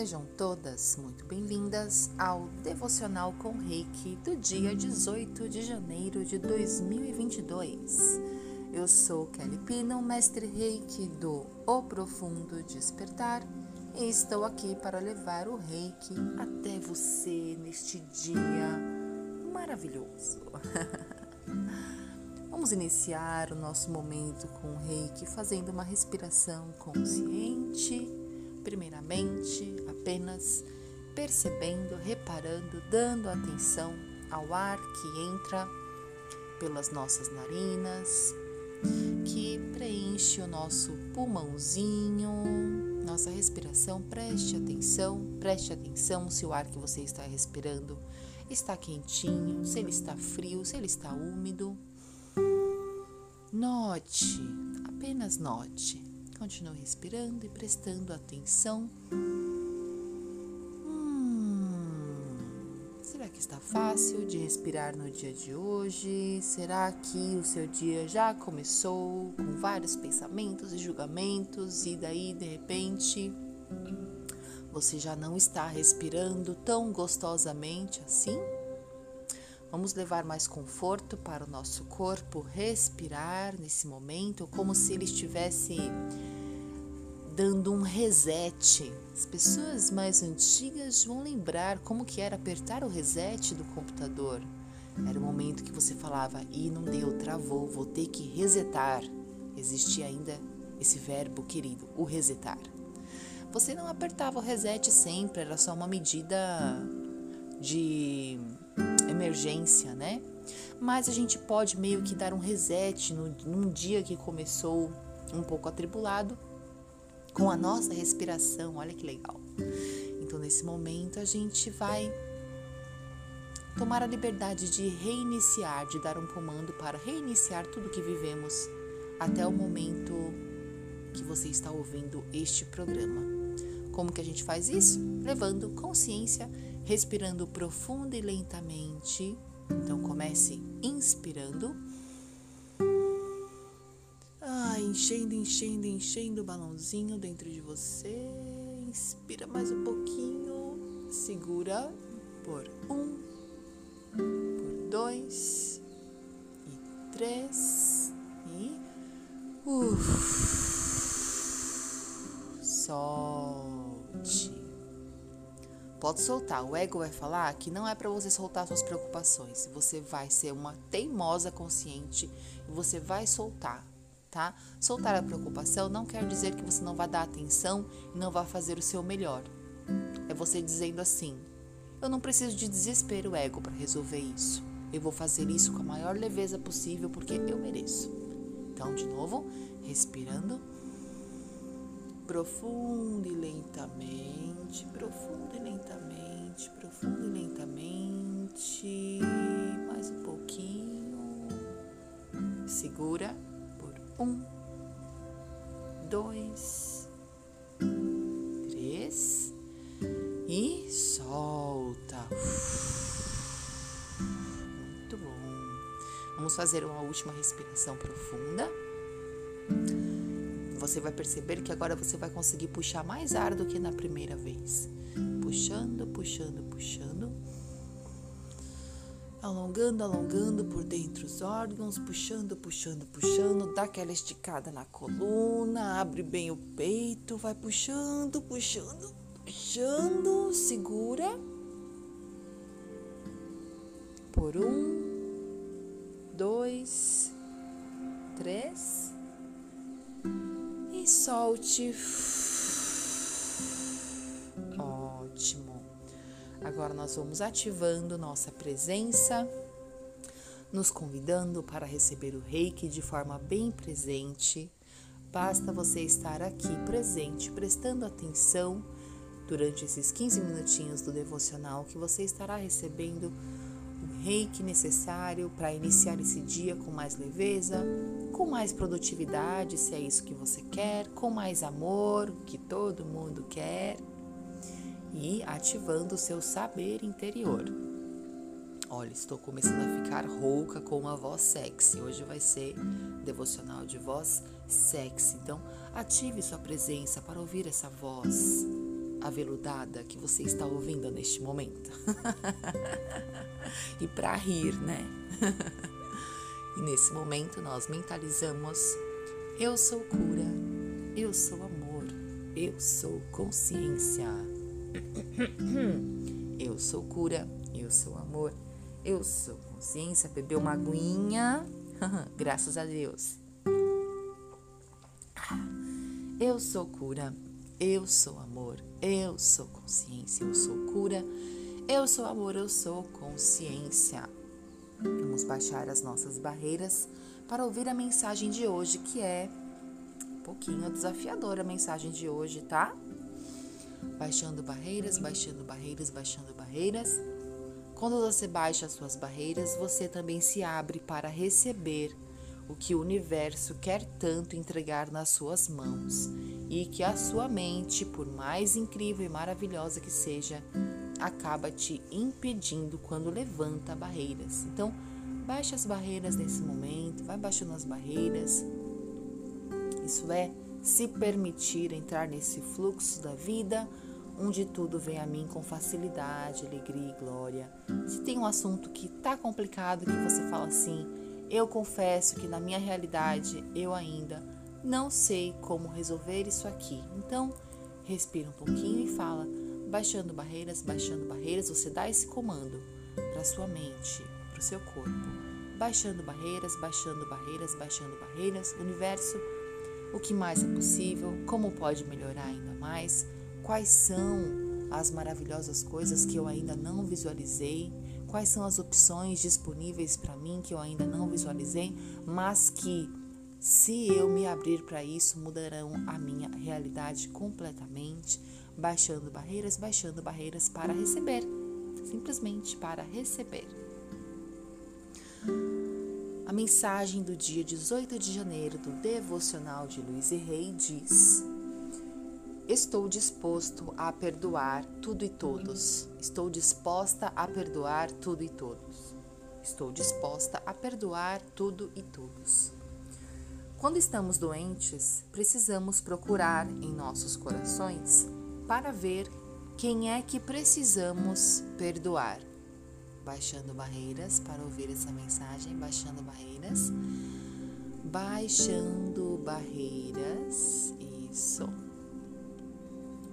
Sejam todas muito bem-vindas ao Devocional com Reiki do dia 18 de janeiro de 2022. Eu sou Kelly Pino, mestre Reiki do O Profundo Despertar e estou aqui para levar o Reiki até você neste dia maravilhoso. Vamos iniciar o nosso momento com o Reiki fazendo uma respiração consciente primeiramente apenas percebendo, reparando, dando atenção ao ar que entra pelas nossas narinas, que preenche o nosso pulmãozinho, nossa respiração. Preste atenção, preste atenção se o ar que você está respirando está quentinho, se ele está frio, se ele está úmido. Note, apenas note Continue respirando e prestando atenção. Hum, será que está fácil de respirar no dia de hoje? Será que o seu dia já começou com vários pensamentos e julgamentos e daí de repente você já não está respirando tão gostosamente assim? Vamos levar mais conforto para o nosso corpo respirar nesse momento, como se ele estivesse dando um reset. As pessoas mais antigas vão lembrar como que era apertar o reset do computador. Era o momento que você falava, e não deu, travou, vou ter que resetar. Existia ainda esse verbo querido, o resetar. Você não apertava o reset sempre, era só uma medida de emergência, né? Mas a gente pode meio que dar um reset no, num dia que começou um pouco atribulado com a nossa respiração. Olha que legal. Então, nesse momento, a gente vai tomar a liberdade de reiniciar, de dar um comando para reiniciar tudo que vivemos até o momento que você está ouvindo este programa. Como que a gente faz isso? Levando consciência respirando profundo e lentamente. Então comece inspirando. Ah, enchendo, enchendo, enchendo o balãozinho dentro de você. Inspira mais um pouquinho. Segura por um, por dois e três e uf, solte. Pode soltar. O ego vai falar que não é para você soltar suas preocupações. Você vai ser uma teimosa consciente e você vai soltar, tá? Soltar a preocupação não quer dizer que você não vai dar atenção e não vai fazer o seu melhor. É você dizendo assim: eu não preciso de desespero ego para resolver isso. Eu vou fazer isso com a maior leveza possível porque eu mereço. Então, de novo, respirando profundo e lentamente, profundo e lentamente, Vamos fazer uma última respiração profunda você vai perceber que agora você vai conseguir puxar mais ar do que na primeira vez. Puxando, puxando, puxando. Alongando, alongando por dentro os órgãos, puxando, puxando, puxando, dá aquela esticada na coluna, abre bem o peito, vai puxando, puxando, puxando, segura. Por um, dois, três e solte. Ótimo. Agora nós vamos ativando nossa presença, nos convidando para receber o reiki de forma bem presente. Basta você estar aqui presente, prestando atenção durante esses 15 minutinhos do devocional que você estará recebendo o reiki necessário para iniciar esse dia com mais leveza, com mais produtividade, se é isso que você quer, com mais amor, que todo mundo quer, e ativando o seu saber interior. Olha, estou começando a ficar rouca com uma voz sexy. Hoje vai ser devocional de voz sexy. Então, ative sua presença para ouvir essa voz aveludada que você está ouvindo neste momento. e para rir, né? e nesse momento nós mentalizamos: eu sou cura, eu sou amor, eu sou consciência. eu sou cura, eu sou amor, eu sou consciência. Bebeu uma aguinha, graças a Deus. Eu sou cura, eu sou amor, eu sou consciência, eu sou cura, eu sou amor, eu sou consciência. Vamos baixar as nossas barreiras para ouvir a mensagem de hoje, que é um pouquinho desafiadora a mensagem de hoje, tá? Baixando barreiras, baixando barreiras, baixando barreiras. Quando você baixa as suas barreiras, você também se abre para receber o que o universo quer tanto entregar nas suas mãos e que a sua mente, por mais incrível e maravilhosa que seja, acaba te impedindo quando levanta barreiras. Então, baixe as barreiras nesse momento, vai baixando as barreiras. Isso é se permitir entrar nesse fluxo da vida onde tudo vem a mim com facilidade, alegria e glória. Se tem um assunto que tá complicado que você fala assim, eu confesso que na minha realidade eu ainda não sei como resolver isso aqui. Então, respira um pouquinho e fala, baixando barreiras, baixando barreiras, você dá esse comando para sua mente, para o seu corpo. Baixando barreiras, baixando barreiras, baixando barreiras, universo, o que mais é possível, como pode melhorar ainda mais, quais são as maravilhosas coisas que eu ainda não visualizei, quais são as opções disponíveis para mim que eu ainda não visualizei, mas que, se eu me abrir para isso, mudarão a minha realidade completamente, baixando barreiras, baixando barreiras para receber, simplesmente para receber. A mensagem do dia 18 de janeiro do devocional de Luiz e Rei diz: Estou disposto a perdoar tudo e todos. Estou disposta a perdoar tudo e todos. Estou disposta a perdoar tudo e todos. Quando estamos doentes, precisamos procurar em nossos corações para ver quem é que precisamos perdoar. Baixando barreiras para ouvir essa mensagem, baixando barreiras. Baixando barreiras. Isso.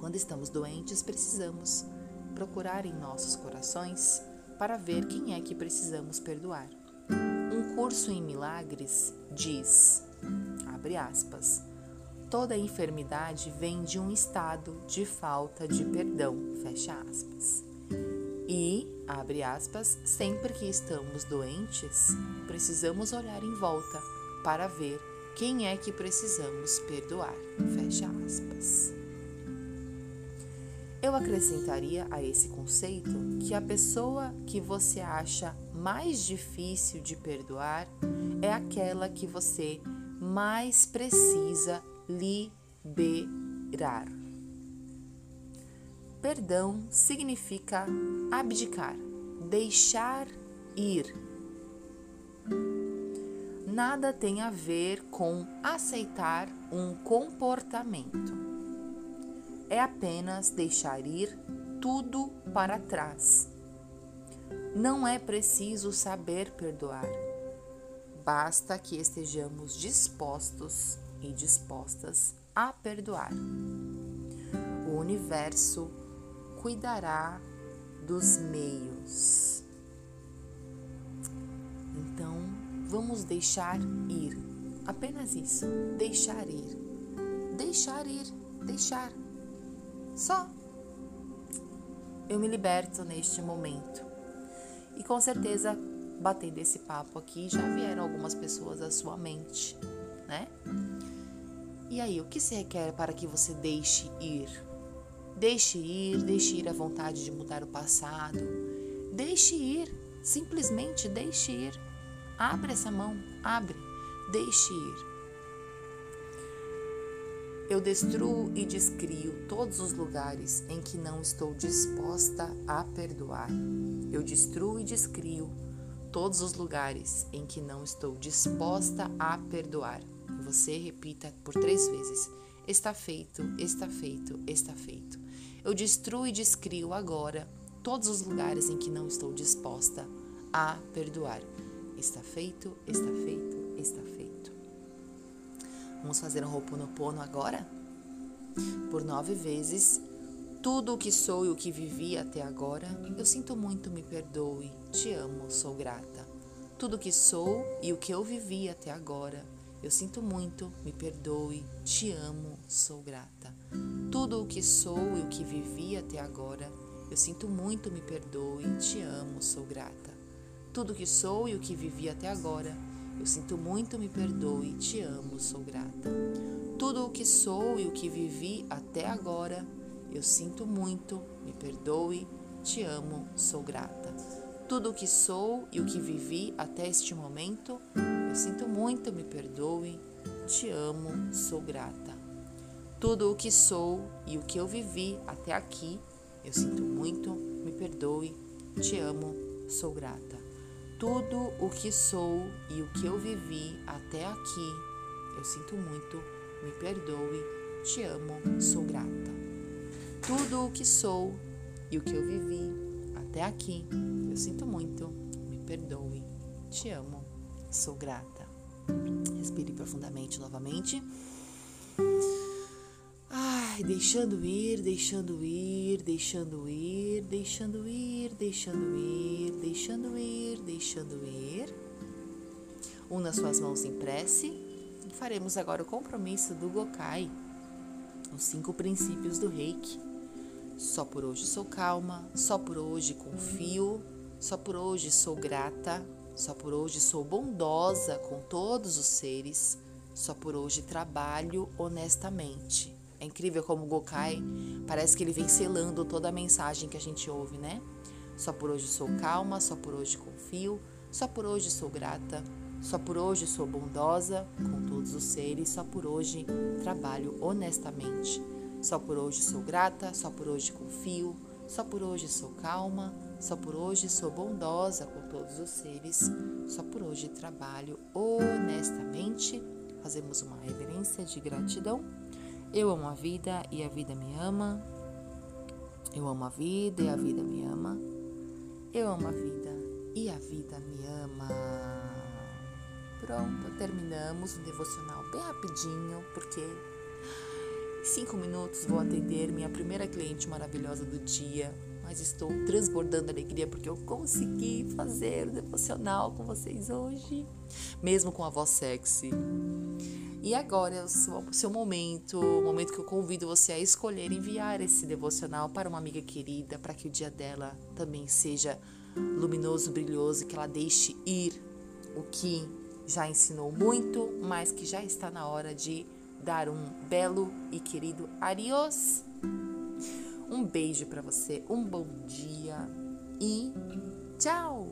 Quando estamos doentes, precisamos procurar em nossos corações para ver quem é que precisamos perdoar. Um curso em milagres diz, abre aspas, toda enfermidade vem de um estado de falta de perdão, fecha aspas. E, abre aspas, sempre que estamos doentes, precisamos olhar em volta para ver quem é que precisamos perdoar, fecha aspas. Eu acrescentaria a esse conceito que a pessoa que você acha mais difícil de perdoar é aquela que você mais precisa liberar. Perdão significa abdicar, deixar ir. Nada tem a ver com aceitar um comportamento é apenas deixar ir tudo para trás. Não é preciso saber perdoar, basta que estejamos dispostos e dispostas a perdoar. O universo cuidará dos meios. Então, vamos deixar ir. Apenas isso. Deixar ir. Deixar ir. Deixar. Só. Eu me liberto neste momento. E com certeza, batendo esse papo aqui, já vieram algumas pessoas à sua mente, né? E aí, o que se requer para que você deixe ir? Deixe ir, deixe ir a vontade de mudar o passado. Deixe ir, simplesmente deixe ir. Abre essa mão, abre, deixe ir. Eu destruo e descrio todos os lugares em que não estou disposta a perdoar. Eu destruo e descrio todos os lugares em que não estou disposta a perdoar. Você repita por três vezes. Está feito, está feito, está feito. Eu destruo e descrio agora todos os lugares em que não estou disposta a perdoar. Está feito, está feito, está feito. Vamos fazer um Ho'oponopono agora? Por nove vezes, tudo o que sou e o que vivi até agora, eu sinto muito, me perdoe, te amo, sou grata. Tudo o que sou e o que eu vivi até agora, eu sinto muito, me perdoe, te amo, sou grata. Tudo o que sou e o que vivi até agora, eu sinto muito, me perdoe, te amo, sou grata. Tudo o que sou e o que vivi até agora, eu sinto muito, me perdoe, te amo, sou grata. Tudo o que sou e o que vivi até agora, eu sinto muito, me perdoe, te amo, sou grata. Tudo o que sou e o que vivi até este momento, eu sinto muito, me perdoe, te amo, sou grata. Tudo o que sou e o que eu vivi até aqui, eu sinto muito, me perdoe, te amo, sou grata. Tudo o que sou e o que eu vivi até aqui, eu sinto muito, me perdoe, te amo, sou grata. Tudo o que sou e o que eu vivi até aqui, eu sinto muito, me perdoe, te amo, sou grata. Respire profundamente novamente. Ai, deixando ir, deixando ir, deixando ir, deixando ir, deixando ir, deixando ir, deixando ir. Una suas mãos em prece. Faremos agora o compromisso do Gokai, os cinco princípios do Reiki. Só por hoje sou calma, só por hoje confio, só por hoje sou grata, só por hoje sou bondosa com todos os seres, só por hoje trabalho honestamente. É incrível como o Gokai parece que ele vem selando toda a mensagem que a gente ouve, né? Só por hoje sou calma, só por hoje confio, só por hoje sou grata, só por hoje sou bondosa com todos os seres, só por hoje trabalho honestamente. Só por hoje sou grata, só por hoje confio, só por hoje sou calma, só por hoje sou bondosa com todos os seres, só por hoje trabalho honestamente. Fazemos uma reverência de gratidão. Eu amo a vida e a vida me ama. Eu amo a vida e a vida me ama. Eu amo a vida e a vida me ama. Pronto, terminamos o devocional bem rapidinho, porque em cinco minutos vou atender minha primeira cliente maravilhosa do dia. Mas estou transbordando alegria porque eu consegui fazer o devocional com vocês hoje, mesmo com a voz sexy. E agora é o seu, momento, o momento que eu convido você a escolher enviar esse devocional para uma amiga querida, para que o dia dela também seja luminoso, brilhoso, que ela deixe ir o que já ensinou muito, mas que já está na hora de dar um belo e querido adiós. Um beijo para você, um bom dia e tchau!